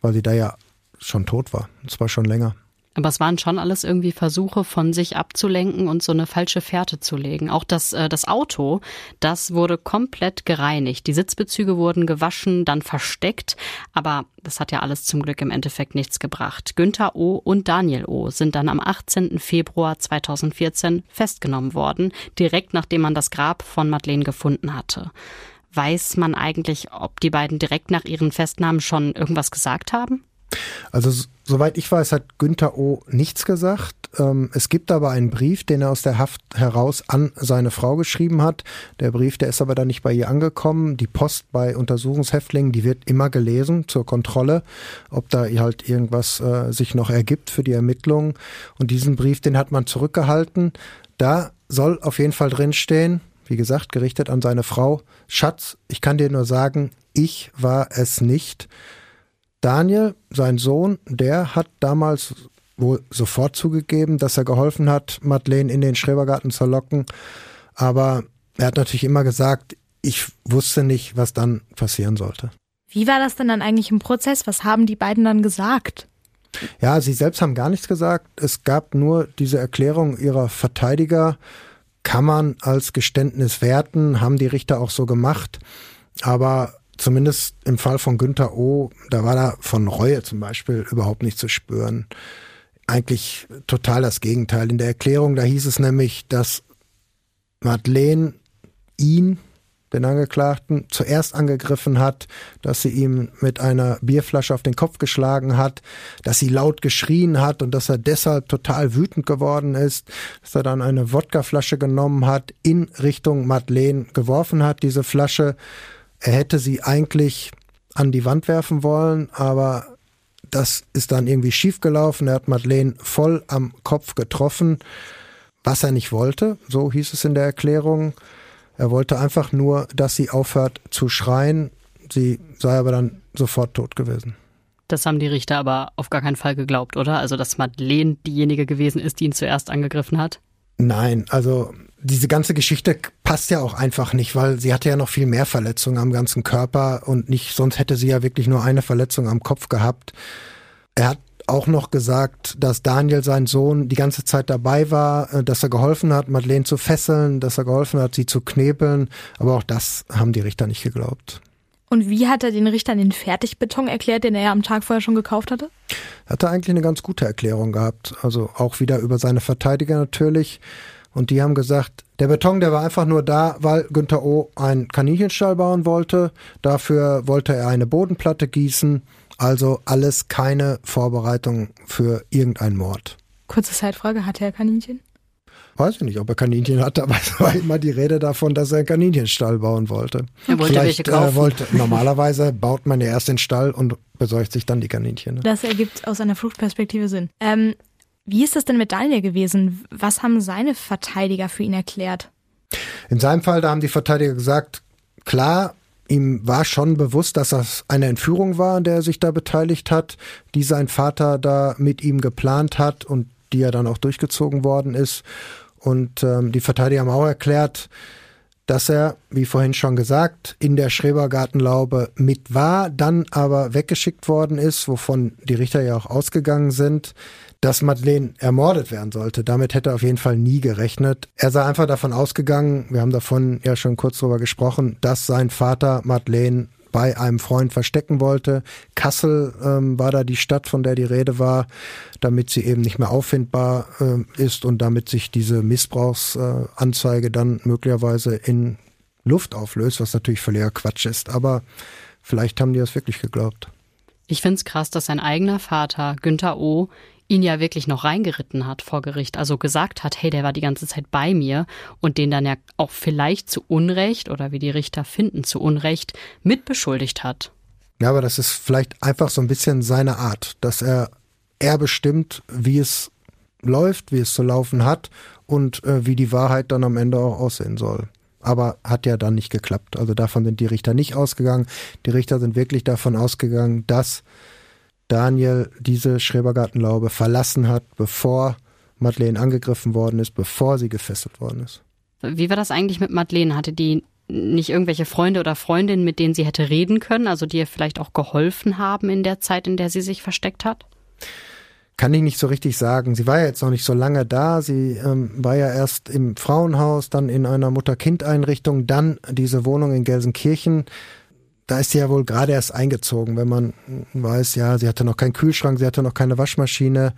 [SPEAKER 1] weil sie da ja schon tot war. Und zwar schon länger.
[SPEAKER 4] Aber es waren schon alles irgendwie Versuche, von sich abzulenken und so eine falsche Fährte zu legen. Auch das, äh, das Auto, das wurde komplett gereinigt. Die Sitzbezüge wurden gewaschen, dann versteckt. Aber das hat ja alles zum Glück im Endeffekt nichts gebracht. Günther O. und Daniel O. sind dann am 18. Februar 2014 festgenommen worden, direkt nachdem man das Grab von Madeleine gefunden hatte. Weiß man eigentlich, ob die beiden direkt nach ihren Festnahmen schon irgendwas gesagt haben?
[SPEAKER 1] Also soweit ich weiß, hat Günther O. nichts gesagt. Ähm, es gibt aber einen Brief, den er aus der Haft heraus an seine Frau geschrieben hat. Der Brief, der ist aber dann nicht bei ihr angekommen. Die Post bei Untersuchungshäftlingen, die wird immer gelesen zur Kontrolle, ob da halt irgendwas äh, sich noch ergibt für die Ermittlungen. Und diesen Brief, den hat man zurückgehalten. Da soll auf jeden Fall drinstehen, wie gesagt, gerichtet an seine Frau, Schatz, ich kann dir nur sagen, ich war es nicht. Daniel, sein Sohn, der hat damals wohl sofort zugegeben, dass er geholfen hat, Madeleine in den Schrebergarten zu locken. Aber er hat natürlich immer gesagt, ich wusste nicht, was dann passieren sollte.
[SPEAKER 3] Wie war das denn dann eigentlich im Prozess? Was haben die beiden dann gesagt?
[SPEAKER 1] Ja, sie selbst haben gar nichts gesagt. Es gab nur diese Erklärung ihrer Verteidiger. Kann man als Geständnis werten, haben die Richter auch so gemacht. Aber zumindest im Fall von Günther O., da war da von Reue zum Beispiel überhaupt nicht zu spüren. Eigentlich total das Gegenteil. In der Erklärung, da hieß es nämlich, dass Madeleine ihn, den Angeklagten, zuerst angegriffen hat, dass sie ihm mit einer Bierflasche auf den Kopf geschlagen hat, dass sie laut geschrien hat und dass er deshalb total wütend geworden ist, dass er dann eine Wodkaflasche genommen hat, in Richtung Madeleine geworfen hat, diese Flasche, er hätte sie eigentlich an die Wand werfen wollen, aber das ist dann irgendwie schiefgelaufen. Er hat Madeleine voll am Kopf getroffen, was er nicht wollte, so hieß es in der Erklärung. Er wollte einfach nur, dass sie aufhört zu schreien. Sie sei aber dann sofort tot gewesen.
[SPEAKER 4] Das haben die Richter aber auf gar keinen Fall geglaubt, oder? Also, dass Madeleine diejenige gewesen ist, die ihn zuerst angegriffen hat?
[SPEAKER 1] Nein, also diese ganze Geschichte passt ja auch einfach nicht, weil sie hatte ja noch viel mehr Verletzungen am ganzen Körper und nicht, sonst hätte sie ja wirklich nur eine Verletzung am Kopf gehabt. Er hat auch noch gesagt, dass Daniel, sein Sohn, die ganze Zeit dabei war, äh, dass er geholfen hat, Madeleine zu fesseln, dass er geholfen hat, sie zu knebeln. Aber auch das haben die Richter nicht geglaubt.
[SPEAKER 3] Und wie hat er den Richtern den Fertigbeton erklärt, den er ja am Tag vorher schon gekauft hatte?
[SPEAKER 1] Er hatte eigentlich eine ganz gute Erklärung gehabt. Also auch wieder über seine Verteidiger natürlich. Und die haben gesagt, der Beton, der war einfach nur da, weil Günther O. einen Kaninchenstall bauen wollte. Dafür wollte er eine Bodenplatte gießen. Also alles keine Vorbereitung für irgendeinen Mord.
[SPEAKER 3] Kurze Zeitfrage, hatte er Kaninchen?
[SPEAKER 1] Weiß ich nicht, ob er Kaninchen hatte, aber es war immer die Rede davon, dass er einen Kaninchenstall bauen wollte.
[SPEAKER 4] Er wollte
[SPEAKER 1] Vielleicht,
[SPEAKER 4] welche kaufen.
[SPEAKER 1] Äh, wollte, normalerweise baut man ja erst den Stall und besorgt sich dann die Kaninchen. Ne?
[SPEAKER 3] Das ergibt aus einer Fluchtperspektive Sinn. Ähm, wie ist das denn mit Daniel gewesen? Was haben seine Verteidiger für ihn erklärt?
[SPEAKER 1] In seinem Fall, da haben die Verteidiger gesagt, klar, ihm war schon bewusst, dass das eine Entführung war, an der er sich da beteiligt hat, die sein Vater da mit ihm geplant hat und die ja dann auch durchgezogen worden ist. Und ähm, die Verteidiger haben auch erklärt, dass er, wie vorhin schon gesagt, in der Schrebergartenlaube mit war, dann aber weggeschickt worden ist, wovon die Richter ja auch ausgegangen sind, dass Madeleine ermordet werden sollte. Damit hätte er auf jeden Fall nie gerechnet. Er sei einfach davon ausgegangen, wir haben davon ja schon kurz drüber gesprochen, dass sein Vater Madeleine bei einem Freund verstecken wollte. Kassel ähm, war da die Stadt, von der die Rede war, damit sie eben nicht mehr auffindbar äh, ist und damit sich diese Missbrauchsanzeige äh, dann möglicherweise in Luft auflöst, was natürlich völliger Quatsch ist. Aber vielleicht haben die das wirklich geglaubt.
[SPEAKER 4] Ich finde es krass, dass sein eigener Vater, Günther O., ihn ja wirklich noch reingeritten hat vor Gericht, also gesagt hat, hey, der war die ganze Zeit bei mir und den dann ja auch vielleicht zu Unrecht oder wie die Richter finden, zu Unrecht mitbeschuldigt hat.
[SPEAKER 1] Ja, aber das ist vielleicht einfach so ein bisschen seine Art, dass er, er bestimmt, wie es läuft, wie es zu laufen hat und äh, wie die Wahrheit dann am Ende auch aussehen soll. Aber hat ja dann nicht geklappt. Also davon sind die Richter nicht ausgegangen. Die Richter sind wirklich davon ausgegangen, dass Daniel diese Schrebergartenlaube verlassen hat, bevor Madeleine angegriffen worden ist, bevor sie gefesselt worden ist.
[SPEAKER 4] Wie war das eigentlich mit Madeleine? Hatte die nicht irgendwelche Freunde oder Freundinnen, mit denen sie hätte reden können, also die ihr vielleicht auch geholfen haben in der Zeit, in der sie sich versteckt hat?
[SPEAKER 1] Kann ich nicht so richtig sagen. Sie war ja jetzt noch nicht so lange da. Sie ähm, war ja erst im Frauenhaus, dann in einer Mutter-Kind-Einrichtung, dann diese Wohnung in Gelsenkirchen da ist sie ja wohl gerade erst eingezogen, wenn man weiß, ja, sie hatte noch keinen Kühlschrank, sie hatte noch keine Waschmaschine.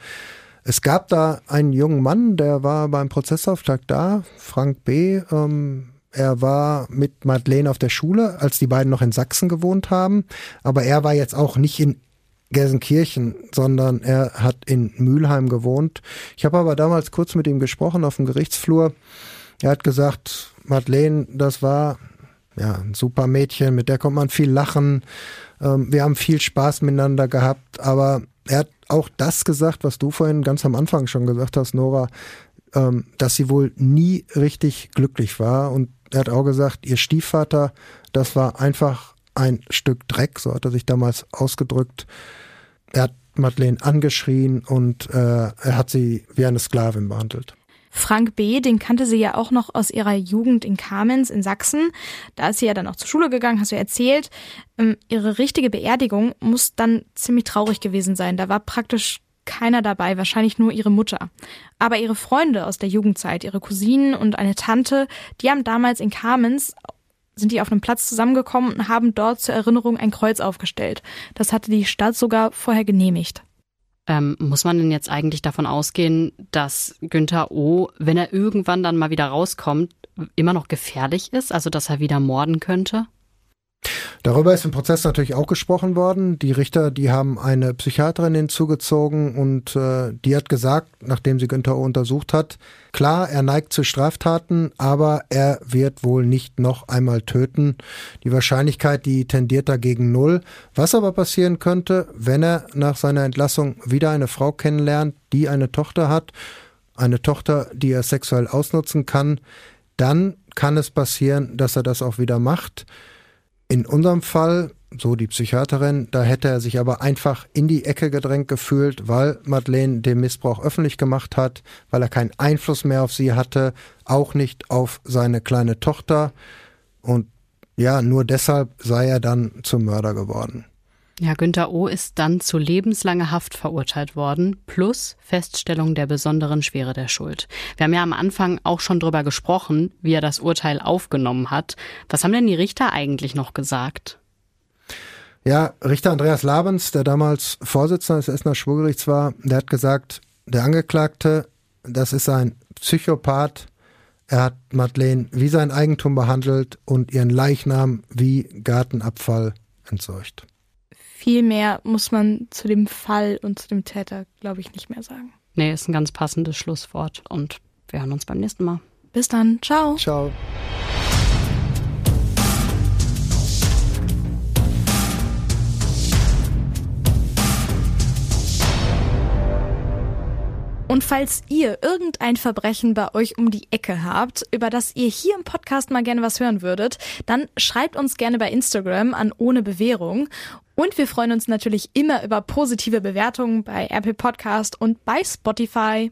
[SPEAKER 1] Es gab da einen jungen Mann, der war beim Prozessauftakt da, Frank B. Ähm, er war mit Madeleine auf der Schule, als die beiden noch in Sachsen gewohnt haben. Aber er war jetzt auch nicht in Gelsenkirchen, sondern er hat in Mülheim gewohnt. Ich habe aber damals kurz mit ihm gesprochen auf dem Gerichtsflur. Er hat gesagt, Madeleine, das war ja, ein super Mädchen, mit der konnte man viel lachen. Ähm, wir haben viel Spaß miteinander gehabt, aber er hat auch das gesagt, was du vorhin ganz am Anfang schon gesagt hast, Nora, ähm, dass sie wohl nie richtig glücklich war. Und er hat auch gesagt, ihr Stiefvater, das war einfach ein Stück Dreck, so hat er sich damals ausgedrückt. Er hat Madeleine angeschrien und äh, er hat sie wie eine Sklavin behandelt.
[SPEAKER 3] Frank B., den kannte sie ja auch noch aus ihrer Jugend in Kamenz in Sachsen. Da ist sie ja dann auch zur Schule gegangen, hast du erzählt. Ähm, ihre richtige Beerdigung muss dann ziemlich traurig gewesen sein. Da war praktisch keiner dabei, wahrscheinlich nur ihre Mutter. Aber ihre Freunde aus der Jugendzeit, ihre Cousinen und eine Tante, die haben damals in Kamenz sind die auf einem Platz zusammengekommen und haben dort zur Erinnerung ein Kreuz aufgestellt. Das hatte die Stadt sogar vorher genehmigt.
[SPEAKER 4] Ähm, muss man denn jetzt eigentlich davon ausgehen, dass Günther O., wenn er irgendwann dann mal wieder rauskommt, immer noch gefährlich ist, also dass er wieder morden könnte?
[SPEAKER 1] Darüber ist im Prozess natürlich auch gesprochen worden. Die Richter, die haben eine Psychiaterin hinzugezogen und äh, die hat gesagt, nachdem sie Günther O. untersucht hat, klar, er neigt zu Straftaten, aber er wird wohl nicht noch einmal töten. Die Wahrscheinlichkeit, die tendiert dagegen null. Was aber passieren könnte, wenn er nach seiner Entlassung wieder eine Frau kennenlernt, die eine Tochter hat, eine Tochter, die er sexuell ausnutzen kann, dann kann es passieren, dass er das auch wieder macht. In unserem Fall, so die Psychiaterin, da hätte er sich aber einfach in die Ecke gedrängt gefühlt, weil Madeleine den Missbrauch öffentlich gemacht hat, weil er keinen Einfluss mehr auf sie hatte, auch nicht auf seine kleine Tochter. Und ja, nur deshalb sei er dann zum Mörder geworden.
[SPEAKER 4] Ja, Günther O. ist dann zu lebenslanger Haft verurteilt worden, plus Feststellung der besonderen Schwere der Schuld. Wir haben ja am Anfang auch schon drüber gesprochen, wie er das Urteil aufgenommen hat. Was haben denn die Richter eigentlich noch gesagt?
[SPEAKER 1] Ja, Richter Andreas Labens, der damals Vorsitzender des Essener Schwurgerichts war, der hat gesagt, der Angeklagte, das ist ein Psychopath. Er hat Madeleine wie sein Eigentum behandelt und ihren Leichnam wie Gartenabfall entsorgt
[SPEAKER 3] viel mehr muss man zu dem Fall und zu dem Täter, glaube ich, nicht mehr sagen.
[SPEAKER 4] Nee, ist ein ganz passendes Schlusswort und wir hören uns beim nächsten Mal.
[SPEAKER 3] Bis dann. Ciao.
[SPEAKER 1] Ciao.
[SPEAKER 3] Und falls ihr irgendein Verbrechen bei euch um die Ecke habt, über das ihr hier im Podcast mal gerne was hören würdet, dann schreibt uns gerne bei Instagram an ohne Bewährung. Und wir freuen uns natürlich immer über positive Bewertungen bei Apple Podcast und bei Spotify.